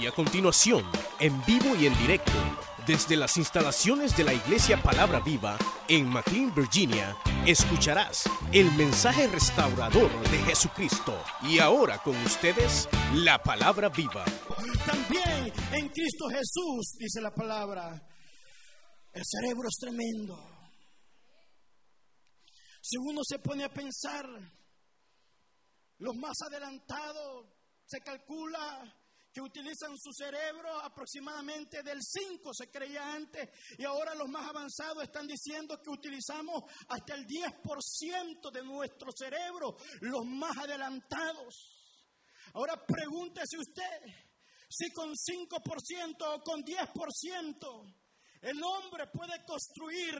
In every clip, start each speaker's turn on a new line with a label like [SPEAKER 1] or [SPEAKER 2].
[SPEAKER 1] Y a continuación, en vivo y en directo, desde las instalaciones de la Iglesia Palabra Viva en McLean, Virginia, escucharás el mensaje restaurador de Jesucristo. Y ahora con ustedes, la Palabra Viva.
[SPEAKER 2] También en Cristo Jesús, dice la palabra, el cerebro es tremendo. Si uno se pone a pensar, los más adelantados se calcula que utilizan su cerebro aproximadamente del 5 se creía antes y ahora los más avanzados están diciendo que utilizamos hasta el 10% de nuestro cerebro, los más adelantados. Ahora pregúntese usted si con 5% o con 10% el hombre puede construir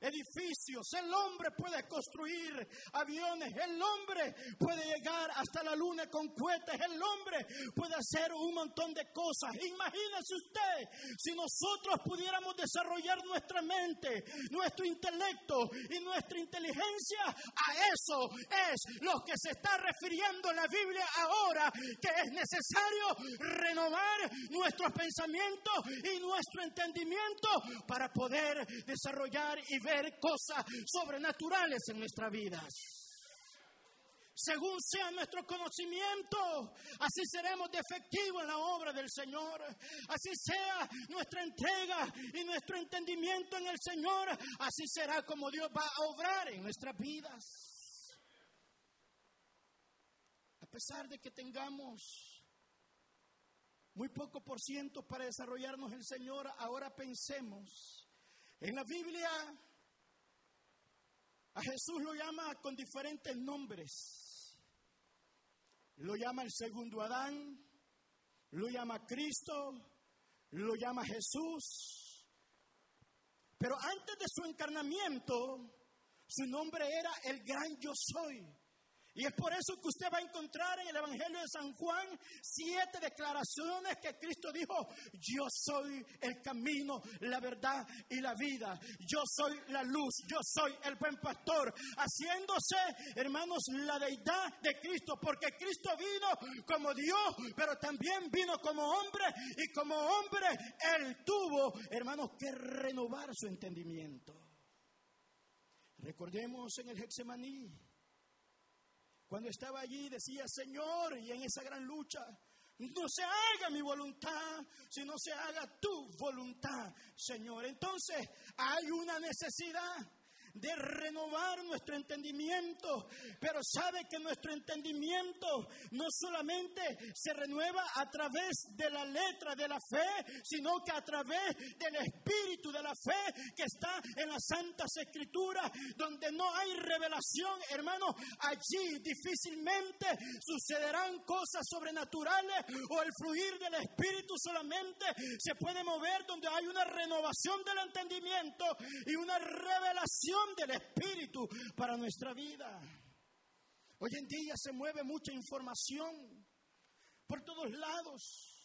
[SPEAKER 2] edificios, el hombre puede construir aviones, el hombre puede llegar hasta la luna con cohetes, el hombre puede hacer un montón de cosas. Imagínese usted si nosotros pudiéramos desarrollar nuestra mente, nuestro intelecto y nuestra inteligencia, a eso es lo que se está refiriendo en la Biblia ahora, que es necesario renovar nuestros pensamientos y nuestro entendimiento para poder desarrollar y ver cosas sobrenaturales en nuestra vida. Según sea nuestro conocimiento, así seremos defectivos en la obra del Señor. Así sea nuestra entrega y nuestro entendimiento en el Señor, así será como Dios va a obrar en nuestras vidas. A pesar de que tengamos muy poco por ciento para desarrollarnos el Señor, ahora pensemos en la Biblia a Jesús lo llama con diferentes nombres. Lo llama el segundo Adán, lo llama Cristo, lo llama Jesús. Pero antes de su encarnamiento, su nombre era el gran yo soy. Y es por eso que usted va a encontrar en el Evangelio de San Juan siete declaraciones que Cristo dijo, yo soy el camino, la verdad y la vida. Yo soy la luz, yo soy el buen pastor, haciéndose, hermanos, la deidad de Cristo, porque Cristo vino como Dios, pero también vino como hombre y como hombre él tuvo, hermanos, que renovar su entendimiento. Recordemos en el Hexemaní cuando estaba allí decía, Señor, y en esa gran lucha, no se haga mi voluntad, sino se haga tu voluntad, Señor. Entonces hay una necesidad de renovar nuestro entendimiento, pero sabe que nuestro entendimiento no solamente se renueva a través de la letra de la fe, sino que a través del espíritu de la fe que está en las santas escrituras, donde no hay revelación, hermano, allí difícilmente sucederán cosas sobrenaturales o el fluir del espíritu solamente se puede mover donde hay una renovación del entendimiento y una revelación del Espíritu para nuestra vida. Hoy en día se mueve mucha información por todos lados.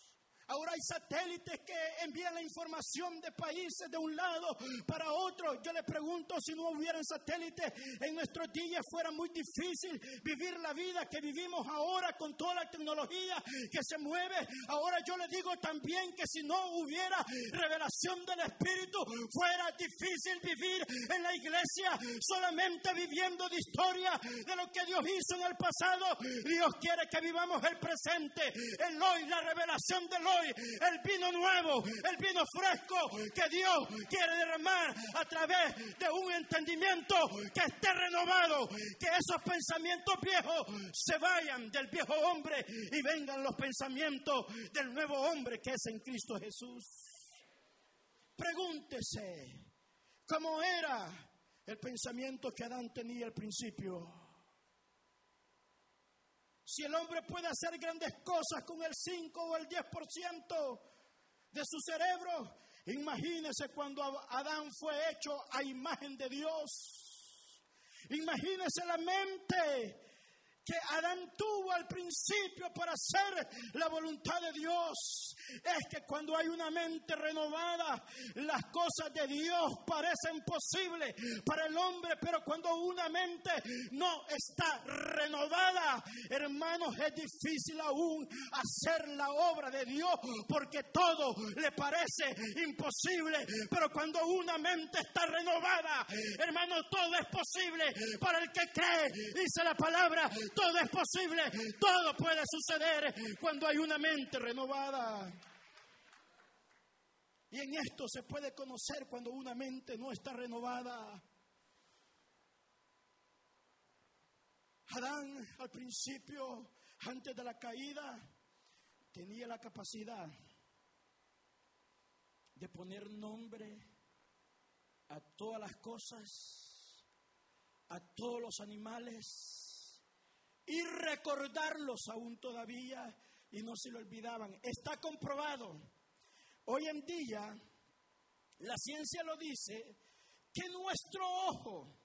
[SPEAKER 2] Ahora hay satélites que envían la información de países de un lado para otro. Yo le pregunto si no hubieran satélites en nuestros días fuera muy difícil vivir la vida que vivimos ahora con toda la tecnología que se mueve. Ahora yo le digo también que si no hubiera revelación del Espíritu fuera difícil vivir en la iglesia solamente viviendo de historia de lo que Dios hizo en el pasado. Dios quiere que vivamos el presente, el hoy, la revelación del hoy el vino nuevo, el vino fresco que Dios quiere derramar a través de un entendimiento que esté renovado, que esos pensamientos viejos se vayan del viejo hombre y vengan los pensamientos del nuevo hombre que es en Cristo Jesús. Pregúntese cómo era el pensamiento que Adán tenía al principio. Si el hombre puede hacer grandes cosas con el 5 o el 10% de su cerebro, imagínese cuando Adán fue hecho a imagen de Dios. Imagínese la mente que Adán tuvo al principio para hacer la voluntad de Dios. es que cuando hay una mente renovada, las cosas de Dios parecen posibles para el hombre, pero cuando una mente no está renovada, hermanos, es difícil aún hacer la obra de Dios porque todo le parece imposible, pero cuando una mente está renovada, hermano, todo es posible para el que cree, dice la palabra, todo es posible, todo puede suceder cuando hay una mente renovada. Y en esto se puede conocer cuando una mente no está renovada. Adán al principio, antes de la caída, tenía la capacidad de poner nombre a todas las cosas, a todos los animales y recordarlos aún todavía y no se lo olvidaban. Está comprobado Hoy en día, la ciencia lo dice, que nuestro ojo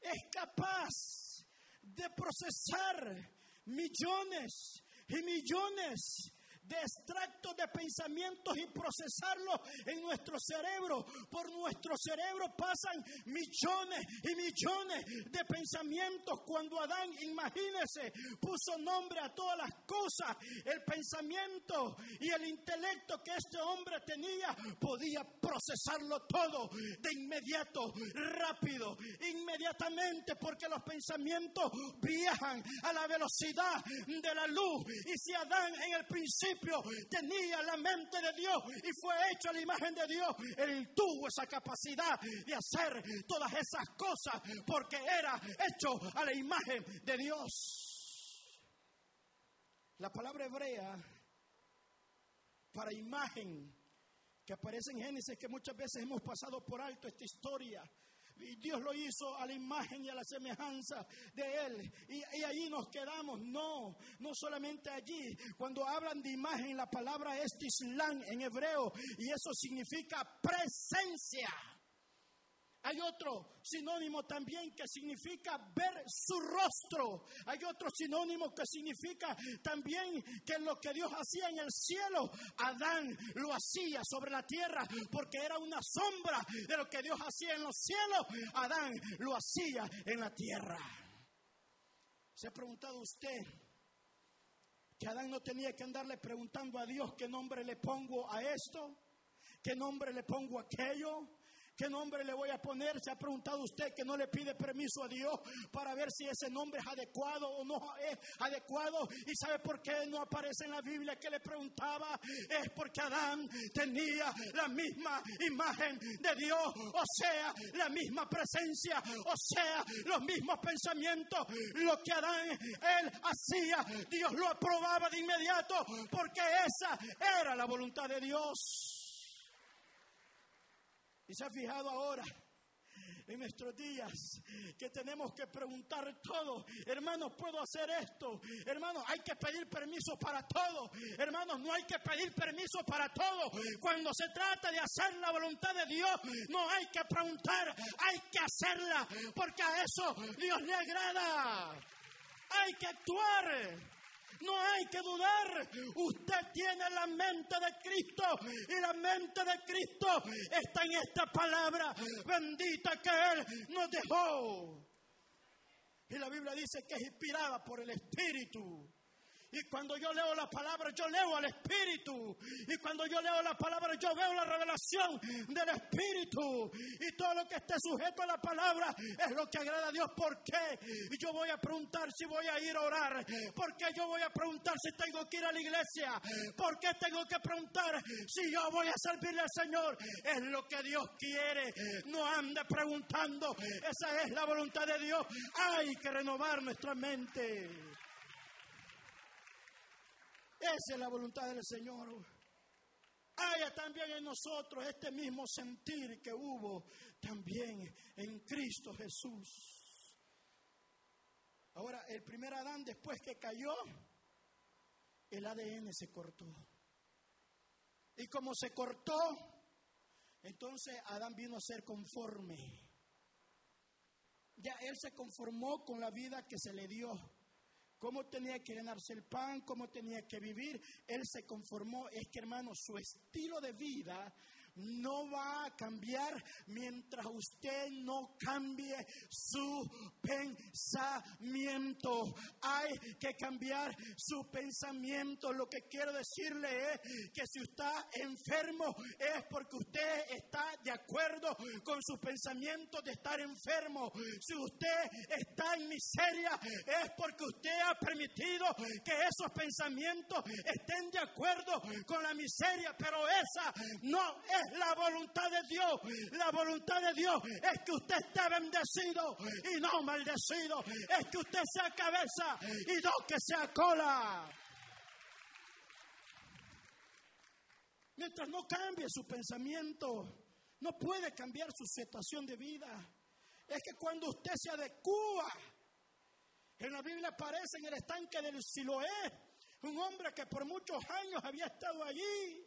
[SPEAKER 2] es capaz de procesar millones y millones de extractos de pensamientos y procesarlos en nuestro cerebro. Por nuestro cerebro pasan millones y millones de pensamientos. Cuando Adán, imagínese, puso nombre a todas las cosas, el pensamiento y el intelecto que este hombre tenía, podía procesarlo todo de inmediato, rápido, inmediatamente, porque los pensamientos viajan a la velocidad de la luz. Y si Adán en el principio tenía la mente de Dios y fue hecho a la imagen de Dios. Él tuvo esa capacidad de hacer todas esas cosas porque era hecho a la imagen de Dios. La palabra hebrea para imagen que aparece en Génesis, que muchas veces hemos pasado por alto esta historia, Dios lo hizo a la imagen y a la semejanza de Él. Y, y allí nos quedamos. No, no solamente allí. Cuando hablan de imagen, la palabra es Tislan en hebreo. Y eso significa presencia. Hay otro sinónimo también que significa ver su rostro. Hay otro sinónimo que significa también que lo que Dios hacía en el cielo, Adán lo hacía sobre la tierra porque era una sombra de lo que Dios hacía en los cielos. Adán lo hacía en la tierra. ¿Se ha preguntado usted que Adán no tenía que andarle preguntando a Dios qué nombre le pongo a esto? ¿Qué nombre le pongo a aquello? ¿Qué nombre le voy a poner? Se ha preguntado usted que no le pide permiso a Dios para ver si ese nombre es adecuado o no es adecuado. ¿Y sabe por qué no aparece en la Biblia que le preguntaba? Es porque Adán tenía la misma imagen de Dios, o sea, la misma presencia, o sea, los mismos pensamientos. Lo que Adán, él hacía, Dios lo aprobaba de inmediato porque esa era la voluntad de Dios. Y se ha fijado ahora en nuestros días que tenemos que preguntar todo. Hermanos, ¿puedo hacer esto? Hermanos, hay que pedir permiso para todo. Hermanos, no hay que pedir permiso para todo. Cuando se trata de hacer la voluntad de Dios, no hay que preguntar, hay que hacerla, porque a eso Dios le agrada. Hay que actuar. No hay que dudar. Usted tiene la mente de Cristo y la mente de Cristo está en esta palabra bendita que Él nos dejó. Y la Biblia dice que es inspirada por el Espíritu. Y cuando yo leo la palabra, yo leo al Espíritu. Y cuando yo leo la palabra, yo veo la revelación del Espíritu. Y todo lo que esté sujeto a la palabra es lo que agrada a Dios. ¿Por qué? Y yo voy a preguntar si voy a ir a orar. ¿Por qué yo voy a preguntar si tengo que ir a la iglesia? ¿Por qué tengo que preguntar si yo voy a servirle al Señor? Es lo que Dios quiere. No ande preguntando. Esa es la voluntad de Dios. Hay que renovar nuestra mente. Esa es la voluntad del Señor. Haya también en nosotros este mismo sentir que hubo también en Cristo Jesús. Ahora, el primer Adán después que cayó, el ADN se cortó. Y como se cortó, entonces Adán vino a ser conforme. Ya él se conformó con la vida que se le dio cómo tenía que ganarse el pan, cómo tenía que vivir. Él se conformó. Es que, hermano, su estilo de vida no va a cambiar mientras usted no cambie su pensamiento. Hay que cambiar su pensamiento. Lo que quiero decirle es que si usted está enfermo es porque usted está de acuerdo con su pensamiento de estar enfermo. Si usted está en miseria es porque usted ha permitido que esos pensamientos estén de acuerdo con la miseria. Pero esa no es la voluntad de Dios. La voluntad de Dios es que usted esté bendecido y no maldecido. Es que usted sea cabeza y no que sea cola. Mientras no cambie su pensamiento, no puede cambiar su situación de vida. Es que cuando usted se adecua, en la Biblia aparece en el estanque del Siloé, un hombre que por muchos años había estado allí.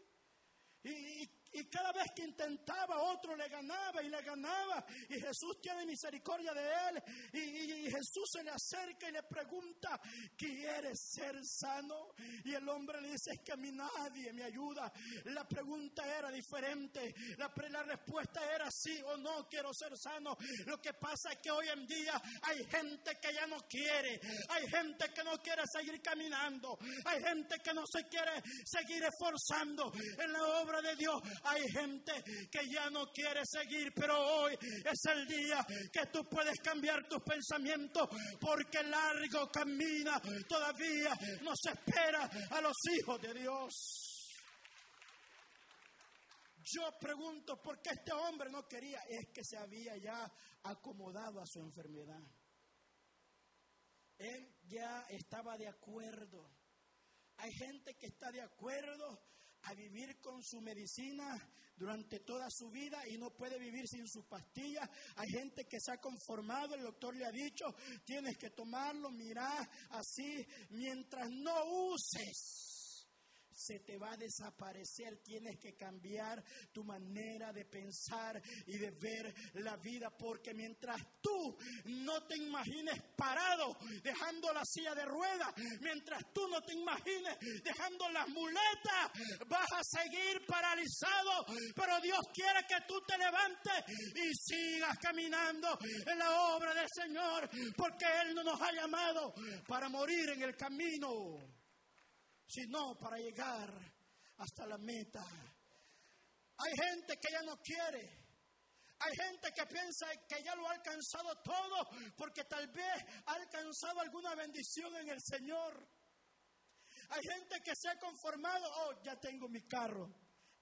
[SPEAKER 2] Y, y cada vez que intentaba, otro le ganaba y le ganaba. Y Jesús tiene misericordia de él. Y, Jesús se le acerca y le pregunta, ¿quieres ser sano? Y el hombre le dice, es que a mí nadie me ayuda. La pregunta era diferente. La, la respuesta era sí o no, quiero ser sano. Lo que pasa es que hoy en día hay gente que ya no quiere. Hay gente que no quiere seguir caminando. Hay gente que no se quiere seguir esforzando en la obra de Dios. Hay gente que ya no quiere seguir, pero hoy es el día que tú puedes cambiar tus pensamientos porque largo camina todavía nos espera a los hijos de Dios. Yo pregunto por qué este hombre no quería. Es que se había ya acomodado a su enfermedad. Él ya estaba de acuerdo. Hay gente que está de acuerdo a vivir con su medicina durante toda su vida y no puede vivir sin sus pastillas. Hay gente que se ha conformado, el doctor le ha dicho, tienes que tomarlo, mirar así, mientras no uses se te va a desaparecer. Tienes que cambiar tu manera de pensar y de ver la vida, porque mientras tú no te imagines parado dejando la silla de ruedas, mientras tú no te imagines dejando las muletas, vas a seguir paralizado. Pero Dios quiere que tú te levantes y sigas caminando en la obra del Señor, porque Él no nos ha llamado para morir en el camino sino para llegar hasta la meta. Hay gente que ya no quiere. Hay gente que piensa que ya lo ha alcanzado todo porque tal vez ha alcanzado alguna bendición en el Señor. Hay gente que se ha conformado, oh, ya tengo mi carro,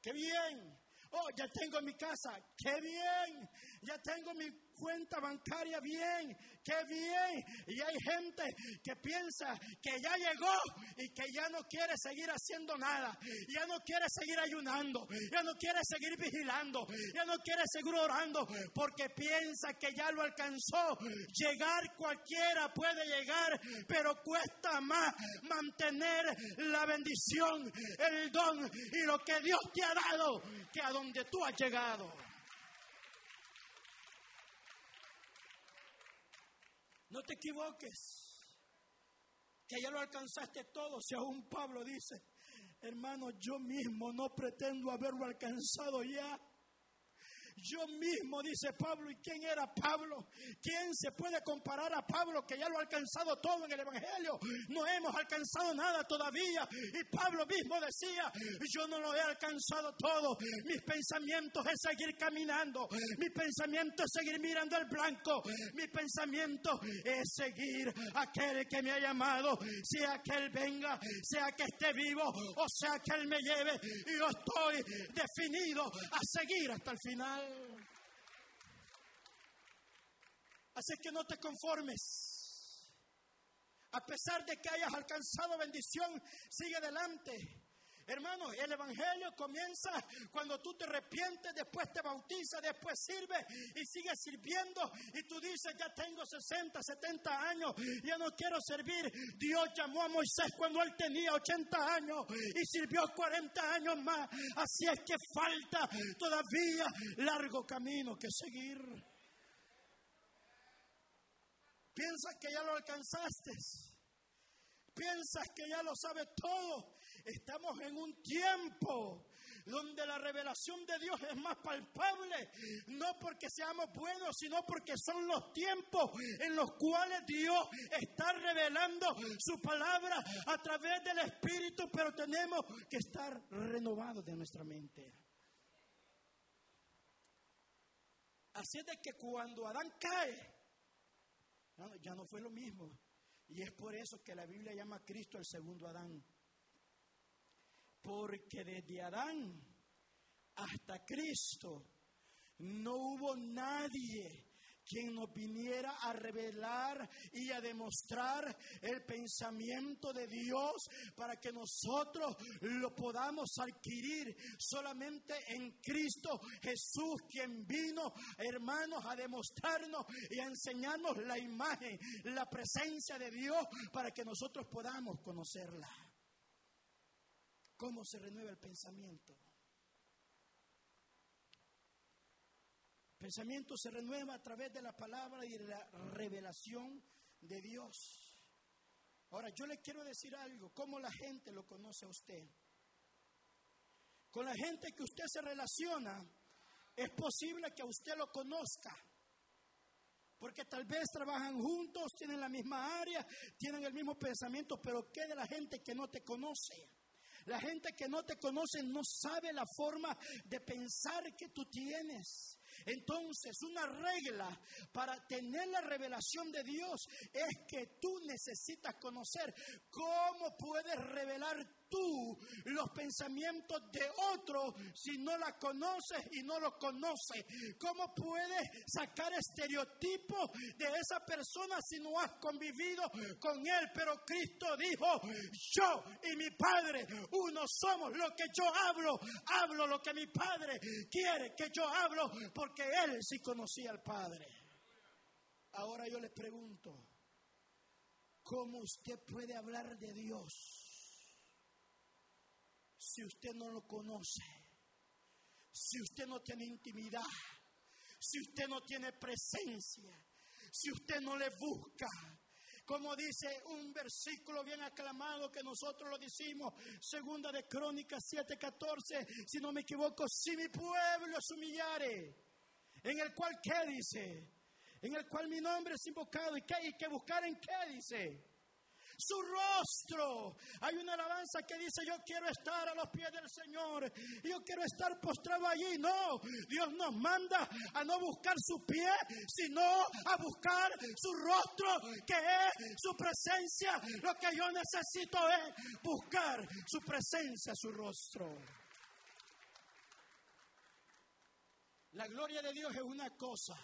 [SPEAKER 2] qué bien. Oh, ya tengo mi casa, qué bien. Ya tengo mi cuenta bancaria bien, qué bien. Y hay gente que piensa que ya llegó y que ya no quiere seguir haciendo nada, ya no quiere seguir ayunando, ya no quiere seguir vigilando, ya no quiere seguir orando, porque piensa que ya lo alcanzó. Llegar cualquiera puede llegar, pero cuesta más mantener la bendición, el don y lo que Dios te ha dado que a donde tú has llegado. No te equivoques, que ya lo alcanzaste todo, si aún Pablo dice, hermano, yo mismo no pretendo haberlo alcanzado ya. Yo mismo, dice Pablo, ¿y quién era Pablo? ¿Quién se puede comparar a Pablo que ya lo ha alcanzado todo en el Evangelio? No hemos alcanzado nada todavía. Y Pablo mismo decía, yo no lo he alcanzado todo. Mis pensamientos es seguir caminando. Mi pensamiento es seguir mirando al blanco. Mi pensamiento es seguir aquel que me ha llamado. Sea que él venga, sea que esté vivo o sea que él me lleve. Yo estoy definido a seguir hasta el final. Así que no te conformes. A pesar de que hayas alcanzado bendición, sigue adelante. Hermano, el Evangelio comienza cuando tú te arrepientes, después te bautiza, después sirve y sigues sirviendo. Y tú dices, ya tengo 60, 70 años, ya no quiero servir. Dios llamó a Moisés cuando él tenía 80 años y sirvió 40 años más. Así es que falta todavía largo camino que seguir. Piensa que ya lo alcanzaste. Piensas que ya lo sabes todo. Estamos en un tiempo donde la revelación de Dios es más palpable, no porque seamos buenos, sino porque son los tiempos en los cuales Dios está revelando su palabra a través del Espíritu, pero tenemos que estar renovados de nuestra mente. Así es de que cuando Adán cae, ya no fue lo mismo. Y es por eso que la Biblia llama a Cristo el segundo Adán. Porque desde Adán hasta Cristo no hubo nadie quien nos viniera a revelar y a demostrar el pensamiento de Dios para que nosotros lo podamos adquirir solamente en Cristo Jesús, quien vino, hermanos, a demostrarnos y a enseñarnos la imagen, la presencia de Dios para que nosotros podamos conocerla. ¿Cómo se renueva el pensamiento? pensamiento se renueva a través de la palabra y la revelación de Dios. Ahora, yo le quiero decir algo, ¿cómo la gente lo conoce a usted? Con la gente que usted se relaciona, es posible que usted lo conozca. Porque tal vez trabajan juntos, tienen la misma área, tienen el mismo pensamiento, pero ¿qué de la gente que no te conoce? La gente que no te conoce no sabe la forma de pensar que tú tienes. Entonces, una regla para tener la revelación de Dios es que tú necesitas conocer cómo puedes revelar tú los pensamientos de otro si no la conoces y no lo conoces? ¿Cómo puedes sacar estereotipos de esa persona si no has convivido con él? Pero Cristo dijo, yo y mi Padre, uno somos. Lo que yo hablo, hablo lo que mi Padre quiere que yo hablo, porque él sí conocía al Padre. Ahora yo les pregunto, ¿cómo usted puede hablar de Dios? Si usted no lo conoce, si usted no tiene intimidad, si usted no tiene presencia, si usted no le busca. Como dice un versículo bien aclamado que nosotros lo decimos, segunda de Crónicas 7:14, si no me equivoco, si mi pueblo se humillare, en el cual, ¿qué dice? En el cual mi nombre es invocado, ¿y qué? ¿Y que buscar en qué dice? Su rostro. Hay una alabanza que dice, yo quiero estar a los pies del Señor, yo quiero estar postrado allí. No, Dios nos manda a no buscar su pie, sino a buscar su rostro, que es su presencia. Lo que yo necesito es buscar su presencia, su rostro. La gloria de Dios es una cosa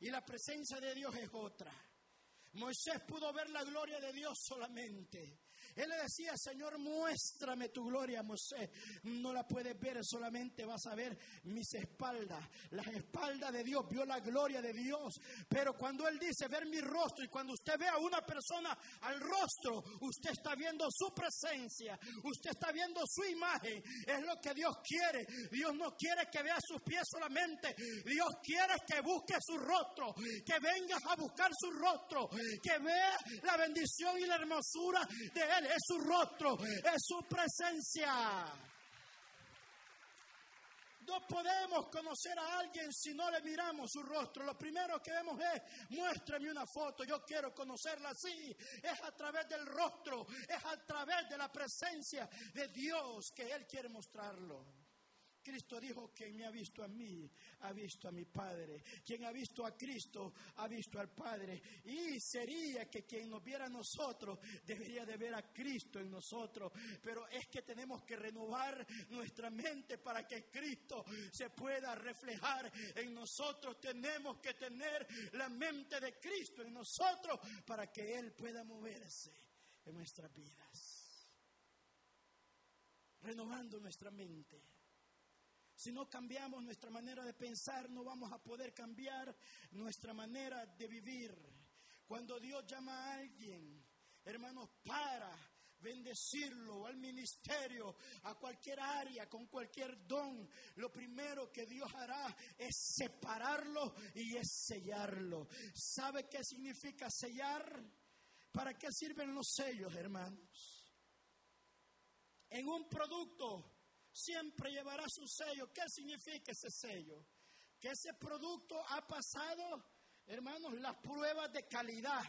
[SPEAKER 2] y la presencia de Dios es otra. Moisés pudo ver la gloria de Dios solamente. Él le decía, Señor, muéstrame tu gloria, Moisés. No la puedes ver, solamente vas a ver mis espaldas. Las espaldas de Dios, vio la gloria de Dios. Pero cuando Él dice ver mi rostro y cuando usted ve a una persona al rostro, usted está viendo su presencia, usted está viendo su imagen. Es lo que Dios quiere. Dios no quiere que vea sus pies solamente. Dios quiere que busque su rostro, que vengas a buscar su rostro, que vea la bendición y la hermosura de Él es su rostro, es su presencia. No podemos conocer a alguien si no le miramos su rostro. Lo primero que vemos es, muéstrame una foto, yo quiero conocerla así. Es a través del rostro, es a través de la presencia de Dios que Él quiere mostrarlo. Cristo dijo, quien me ha visto a mí, ha visto a mi Padre. Quien ha visto a Cristo, ha visto al Padre. Y sería que quien nos viera a nosotros, debería de ver a Cristo en nosotros. Pero es que tenemos que renovar nuestra mente para que Cristo se pueda reflejar en nosotros. Tenemos que tener la mente de Cristo en nosotros para que Él pueda moverse en nuestras vidas. Renovando nuestra mente. Si no cambiamos nuestra manera de pensar, no vamos a poder cambiar nuestra manera de vivir. Cuando Dios llama a alguien, hermanos, para bendecirlo al ministerio, a cualquier área, con cualquier don, lo primero que Dios hará es separarlo y es sellarlo. ¿Sabe qué significa sellar? ¿Para qué sirven los sellos, hermanos? En un producto siempre llevará su sello. ¿Qué significa ese sello? Que ese producto ha pasado, hermanos, las pruebas de calidad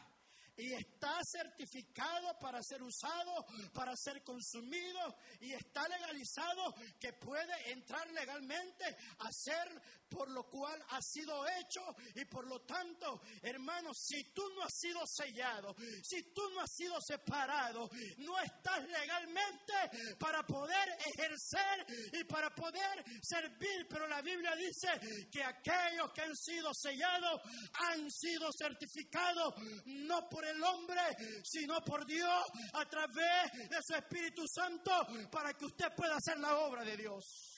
[SPEAKER 2] y está certificado para ser usado, para ser consumido y está legalizado que puede entrar legalmente a ser por lo cual ha sido hecho y por lo tanto, hermanos, si tú no has sido sellado, si tú no has sido separado, no estás legalmente para poder ejercer y para poder servir, pero la Biblia dice que aquellos que han sido sellados han sido certificados no por el hombre, sino por Dios a través de su Espíritu Santo para que usted pueda hacer la obra de Dios.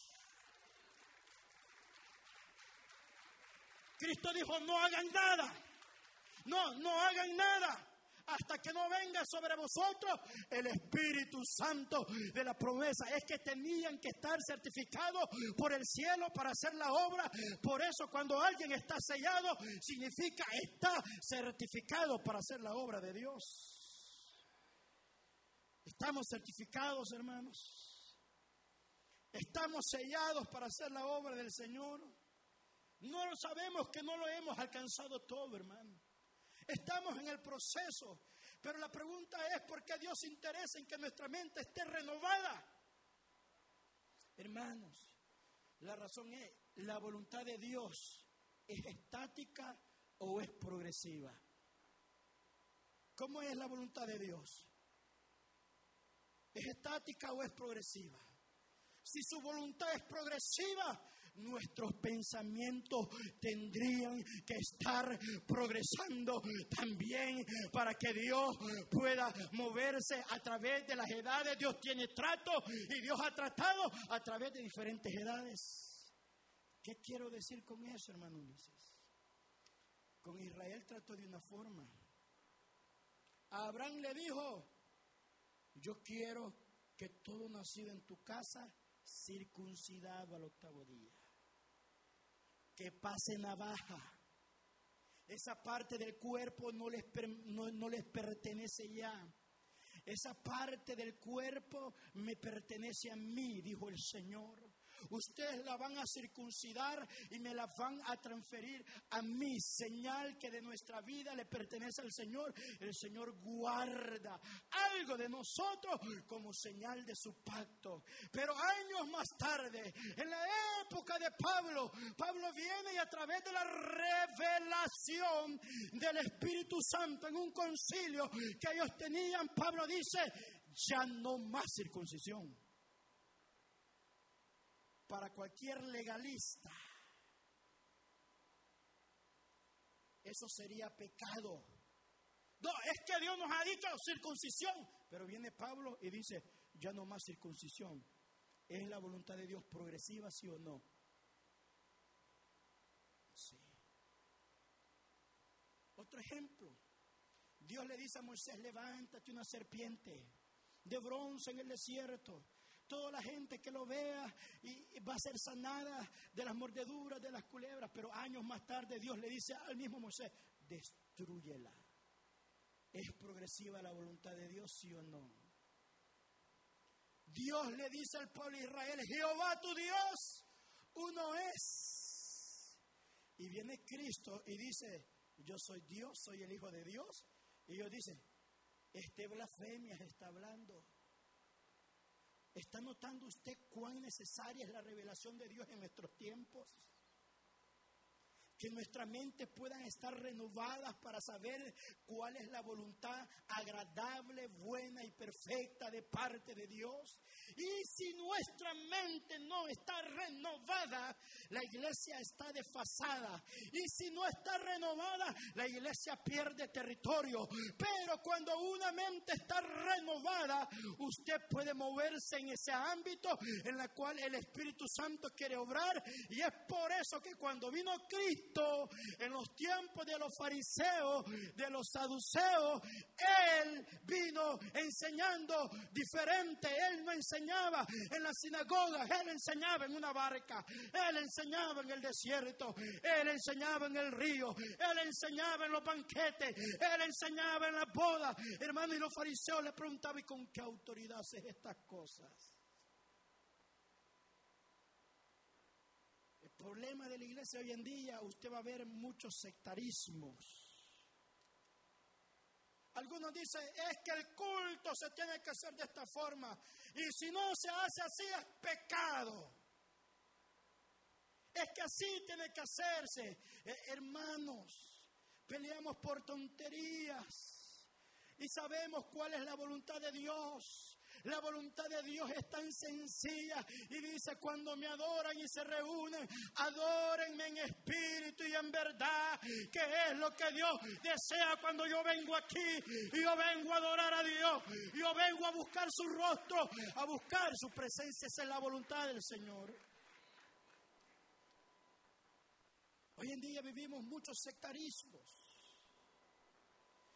[SPEAKER 2] Cristo dijo, no hagan nada. No, no hagan nada hasta que no venga sobre vosotros el Espíritu Santo de la promesa. Es que tenían que estar certificados por el cielo para hacer la obra. Por eso cuando alguien está sellado, significa está certificado para hacer la obra de Dios. Estamos certificados, hermanos. Estamos sellados para hacer la obra del Señor. No lo sabemos que no lo hemos alcanzado todo, hermano. Estamos en el proceso, pero la pregunta es por qué Dios interesa en que nuestra mente esté renovada. Hermanos, la razón es, la voluntad de Dios es estática o es progresiva. ¿Cómo es la voluntad de Dios? ¿Es estática o es progresiva? Si su voluntad es progresiva, nuestros pensamientos tendrían que estar progresando también para que Dios pueda moverse a través de las edades. Dios tiene trato y Dios ha tratado a través de diferentes edades. ¿Qué quiero decir con eso, hermano Ulises? Con Israel trató de una forma. A Abraham le dijo, yo quiero que todo nacido en tu casa circuncidado al octavo día que pase navaja. Esa parte del cuerpo no les, no, les pertenece ya. Esa parte del cuerpo me pertenece a mí, dijo el Señor. Ustedes la van a circuncidar y me la van a transferir a mí. Señal que de nuestra vida le pertenece al Señor. El Señor guarda algo de nosotros como señal de su pacto. Pero años más tarde, en la época de Pablo, Pablo viene y a través de la revelación del Espíritu Santo en un concilio que ellos tenían, Pablo dice, ya no más circuncisión para cualquier legalista. Eso sería pecado. No, es que Dios nos ha dicho circuncisión. Pero viene Pablo y dice, ya no más circuncisión. ¿Es la voluntad de Dios progresiva, sí o no? Sí. Otro ejemplo. Dios le dice a Moisés, levántate una serpiente de bronce en el desierto toda la gente que lo vea y va a ser sanada de las mordeduras, de las culebras. Pero años más tarde Dios le dice al mismo Moisés, destruyela. ¿Es progresiva la voluntad de Dios, sí o no? Dios le dice al pueblo de Israel, Jehová tu Dios, uno es. Y viene Cristo y dice, yo soy Dios, soy el Hijo de Dios. Y ellos dicen, este blasfemia está hablando. ¿Está notando usted cuán necesaria es la revelación de Dios en nuestros tiempos? que nuestra mente puedan estar renovadas para saber cuál es la voluntad agradable, buena y perfecta de parte de Dios. Y si nuestra mente no está renovada, la iglesia está desfasada. Y si no está renovada, la iglesia pierde territorio. Pero cuando una mente está renovada, usted puede moverse en ese ámbito en el cual el Espíritu Santo quiere obrar. Y es por eso que cuando vino Cristo, en los tiempos de los fariseos, de los saduceos, Él vino enseñando diferente. Él no enseñaba en la sinagoga Él enseñaba en una barca, Él enseñaba en el desierto, Él enseñaba en el río, Él enseñaba en los banquetes, Él enseñaba en las bodas. Hermano, y los fariseos le preguntaban, ¿y con qué autoridad haces estas cosas? El problema de la iglesia hoy en día, usted va a ver muchos sectarismos. Algunos dicen, es que el culto se tiene que hacer de esta forma. Y si no se hace así, es pecado. Es que así tiene que hacerse. Eh, hermanos, peleamos por tonterías. Y sabemos cuál es la voluntad de Dios. La voluntad de Dios es tan sencilla y dice, cuando me adoran y se reúnen, adórenme en espíritu y en verdad, que es lo que Dios desea cuando yo vengo aquí yo vengo a adorar a Dios, yo vengo a buscar su rostro, a buscar su presencia, esa es la voluntad del Señor. Hoy en día vivimos muchos sectarismos.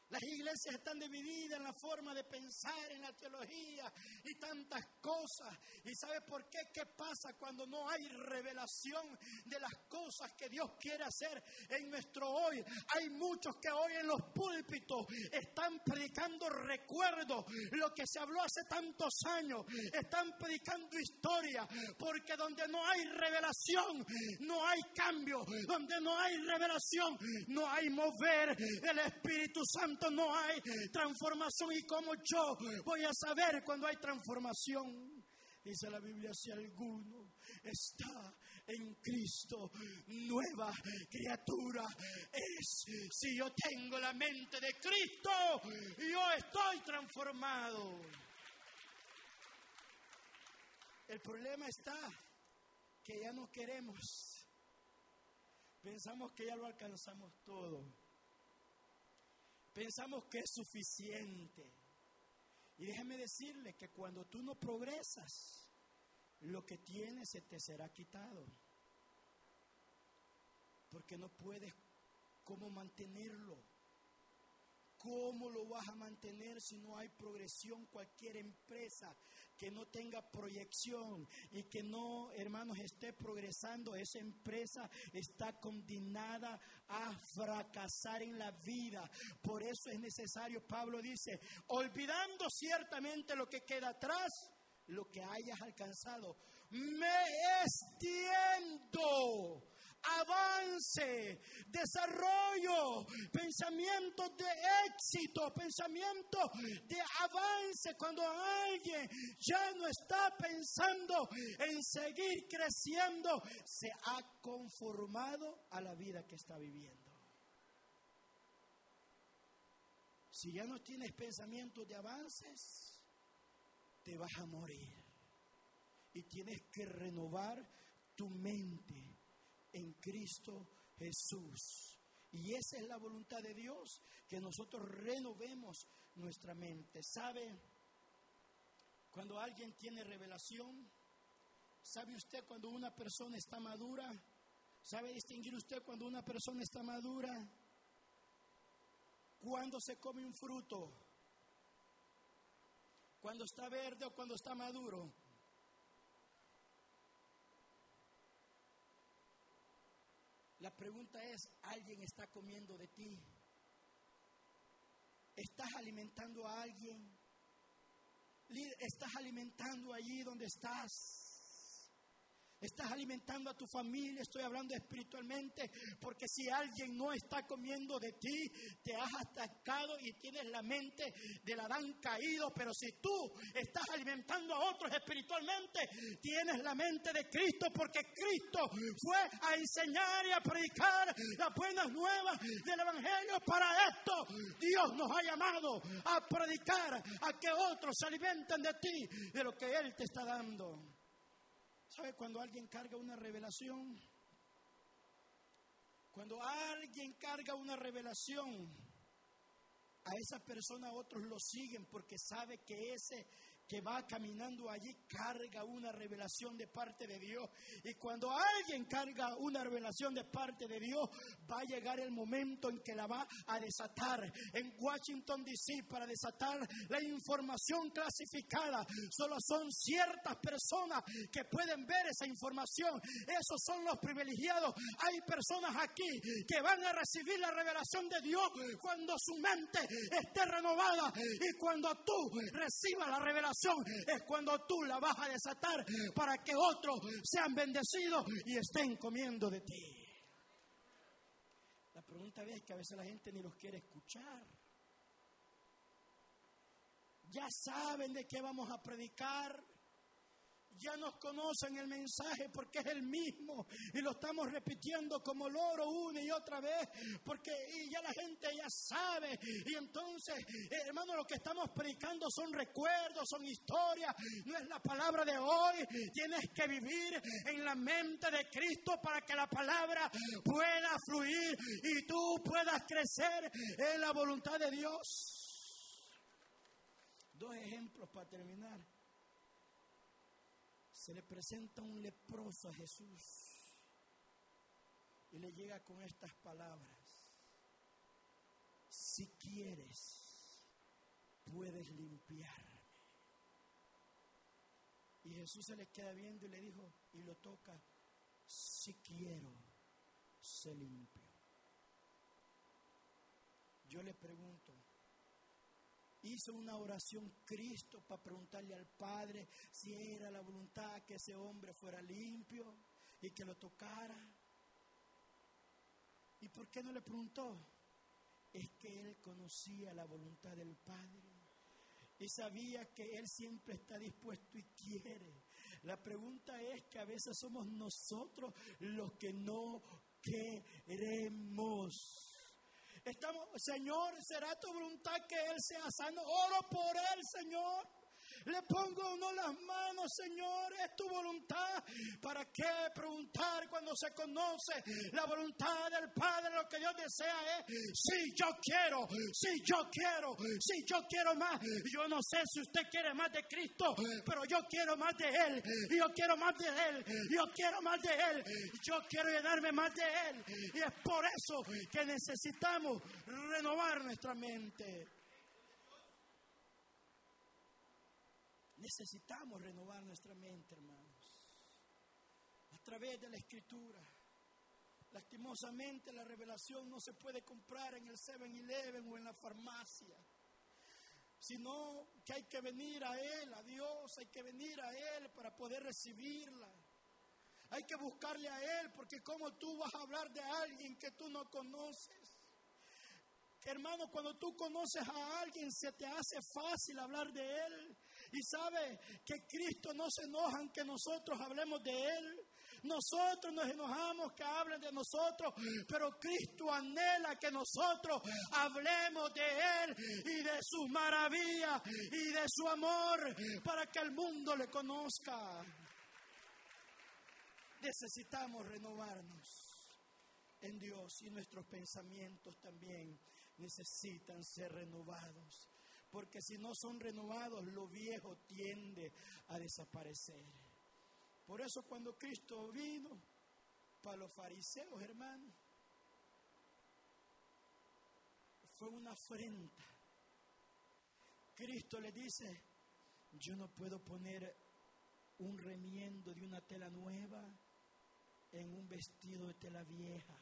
[SPEAKER 2] Las iglesias están divididas en la forma de pensar, en la teología y tantas cosas. ¿Y sabe por qué? ¿Qué pasa cuando no hay revelación de las cosas que Dios quiere hacer en nuestro hoy? Hay muchos que hoy en los púlpitos están predicando recuerdos, lo que se habló hace tantos años. Están predicando historia, porque donde no hay revelación, no hay cambio. Donde no hay revelación, no hay mover del Espíritu Santo no hay transformación. ¿Y como yo voy a saber cuando hay transformación? Dice la Biblia, si alguno está en Cristo, nueva criatura es. Si yo tengo la mente de Cristo, yo estoy transformado. El problema está que ya no queremos. Pensamos que ya lo alcanzamos todo. Pensamos que es suficiente. Y déjame decirle que cuando tú no progresas, lo que tienes se te será quitado. Porque no puedes cómo mantenerlo. ¿Cómo lo vas a mantener si no hay progresión? Cualquier empresa que no tenga proyección y que no, hermanos, esté progresando, esa empresa está condenada a fracasar en la vida. Por eso es necesario, Pablo dice, olvidando ciertamente lo que queda atrás, lo que hayas alcanzado, me extiendo avance, desarrollo, pensamiento de éxito, pensamiento de avance. Cuando alguien ya no está pensando en seguir creciendo, se ha conformado a la vida que está viviendo. Si ya no tienes pensamiento de avances, te vas a morir. Y tienes que renovar tu mente en Cristo Jesús. Y esa es la voluntad de Dios, que nosotros renovemos nuestra mente. ¿Sabe? Cuando alguien tiene revelación, ¿sabe usted cuando una persona está madura? ¿Sabe distinguir usted cuando una persona está madura? Cuando se come un fruto, cuando está verde o cuando está maduro. La pregunta es, ¿alguien está comiendo de ti? ¿Estás alimentando a alguien? ¿Estás alimentando allí donde estás? Estás alimentando a tu familia, estoy hablando espiritualmente, porque si alguien no está comiendo de ti, te has atacado y tienes la mente del Adán caído, pero si tú estás alimentando a otros espiritualmente, tienes la mente de Cristo, porque Cristo fue a enseñar y a predicar las buenas nuevas del Evangelio. Para esto Dios nos ha llamado a predicar, a que otros se alimenten de ti, de lo que Él te está dando. ¿Sabe cuando alguien carga una revelación? Cuando alguien carga una revelación, a esa persona otros lo siguen porque sabe que ese que va caminando allí carga una revelación de parte de Dios. Y cuando alguien carga una revelación de parte de Dios, va a llegar el momento en que la va a desatar. En Washington, D.C., para desatar la información clasificada, solo son ciertas personas que pueden ver esa información. Esos son los privilegiados. Hay personas aquí que van a recibir la revelación de Dios cuando su mente esté renovada y cuando tú recibas la revelación es cuando tú la vas a desatar para que otros sean bendecidos y estén comiendo de ti. La pregunta es que a veces la gente ni los quiere escuchar. Ya saben de qué vamos a predicar ya nos conocen el mensaje porque es el mismo y lo estamos repitiendo como loro una y otra vez porque ya la gente ya sabe. Y entonces hermano lo que estamos predicando son recuerdos, son historias, no es la palabra de hoy, tienes que vivir en la mente de Cristo para que la palabra pueda fluir y tú puedas crecer en la voluntad de Dios. Dos ejemplos para terminar se le presenta un leproso a Jesús y le llega con estas palabras. Si quieres, puedes limpiarme. Y Jesús se le queda viendo y le dijo, y lo toca, si quiero, se limpio. Yo le pregunto, hizo una oración Cristo para preguntarle al Padre si era la voluntad que ese hombre fuera limpio y que lo tocara. ¿Y por qué no le preguntó? Es que él conocía la voluntad del Padre y sabía que Él siempre está dispuesto y quiere. La pregunta es que a veces somos nosotros los que no queremos. Estamos, Señor, será tu voluntad que Él sea sano. Oro por Él, Señor. Le pongo uno las manos, Señor, es tu voluntad. ¿Para qué preguntar cuando se conoce la voluntad del Padre? Lo que Dios desea es, si yo quiero, si yo quiero, si yo quiero más. Yo no sé si usted quiere más de Cristo, pero yo quiero más de Él. Yo quiero más de Él. Yo quiero más de Él. Yo quiero llenarme más de Él. Y es por eso que necesitamos renovar nuestra mente. Necesitamos renovar nuestra mente, hermanos, a través de la escritura. Lastimosamente la revelación no se puede comprar en el 7-Eleven o en la farmacia, sino que hay que venir a Él, a Dios, hay que venir a Él para poder recibirla. Hay que buscarle a Él, porque como tú vas a hablar de alguien que tú no conoces. Hermano, cuando tú conoces a alguien se te hace fácil hablar de Él. Y sabe que Cristo no se enoja en que nosotros hablemos de Él. Nosotros nos enojamos que hablen de nosotros, pero Cristo anhela que nosotros hablemos de Él y de sus maravillas y de su amor para que el mundo le conozca. Necesitamos renovarnos en Dios y nuestros pensamientos también necesitan ser renovados porque si no son renovados, lo viejo tiende a desaparecer. Por eso cuando Cristo vino para los fariseos, hermanos, fue una afrenta. Cristo le dice, yo no puedo poner un remiendo de una tela nueva en un vestido de tela vieja.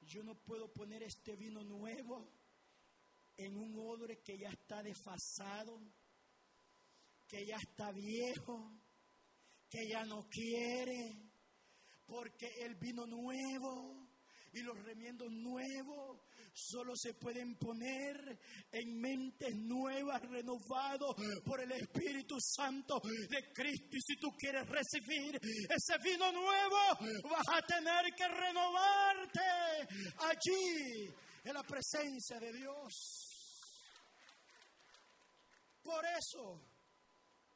[SPEAKER 2] Yo no puedo poner este vino nuevo en un odre que ya está desfasado, que ya está viejo, que ya no quiere, porque el vino nuevo y los remiendos nuevos solo se pueden poner en mentes nuevas, renovados por el Espíritu Santo de Cristo. Y si tú quieres recibir ese vino nuevo, vas a tener que renovarte allí en la presencia de Dios. Por eso,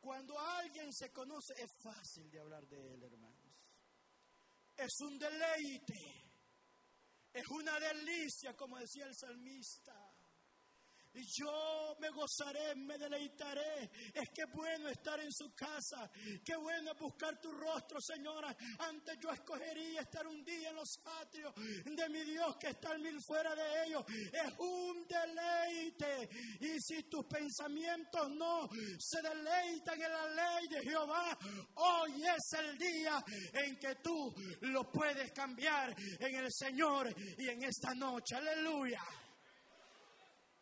[SPEAKER 2] cuando alguien se conoce, es fácil de hablar de él, hermanos. Es un deleite, es una delicia, como decía el salmista. Yo me gozaré, me deleitaré. Es que bueno estar en su casa. Qué bueno buscar tu rostro, Señora. Antes yo escogería estar un día en los atrios de mi Dios que está mil fuera de ellos. Es un deleite. Y si tus pensamientos no se deleitan en la ley de Jehová, hoy es el día en que tú lo puedes cambiar en el Señor y en esta noche. Aleluya.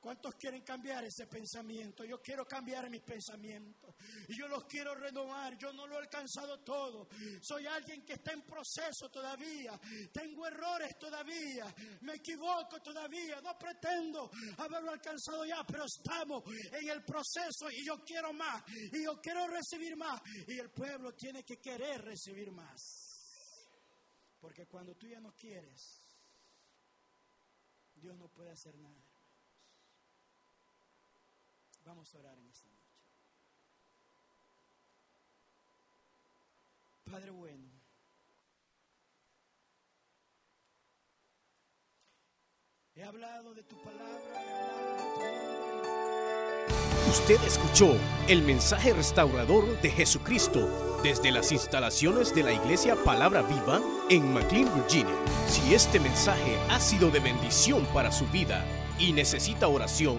[SPEAKER 2] ¿Cuántos quieren cambiar ese pensamiento? Yo quiero cambiar mis pensamientos. Y yo los quiero renovar. Yo no lo he alcanzado todo. Soy alguien que está en proceso todavía. Tengo errores todavía. Me equivoco todavía. No pretendo haberlo alcanzado ya, pero estamos en el proceso y yo quiero más. Y yo quiero recibir más. Y el pueblo tiene que querer recibir más. Porque cuando tú ya no quieres, Dios no puede hacer nada. Vamos a orar en esta noche. Padre bueno, he hablado de tu palabra.
[SPEAKER 1] Usted escuchó el mensaje restaurador de Jesucristo desde las instalaciones de la iglesia Palabra Viva en McLean, Virginia. Si este mensaje ha sido de bendición para su vida y necesita oración,